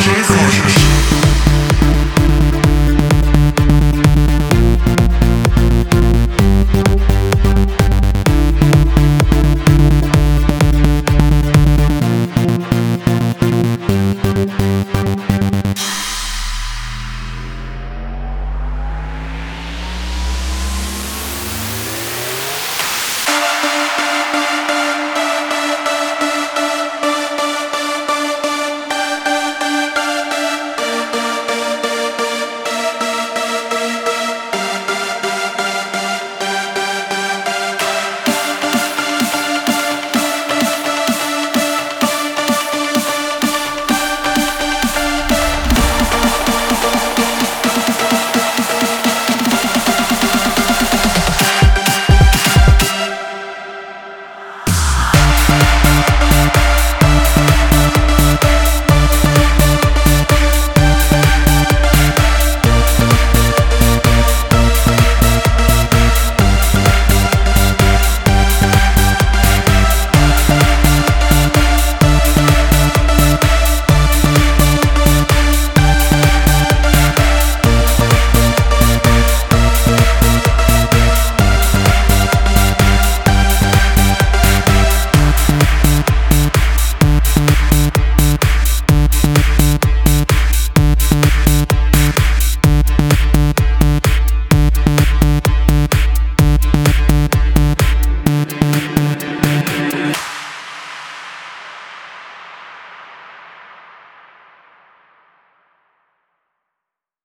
J'ai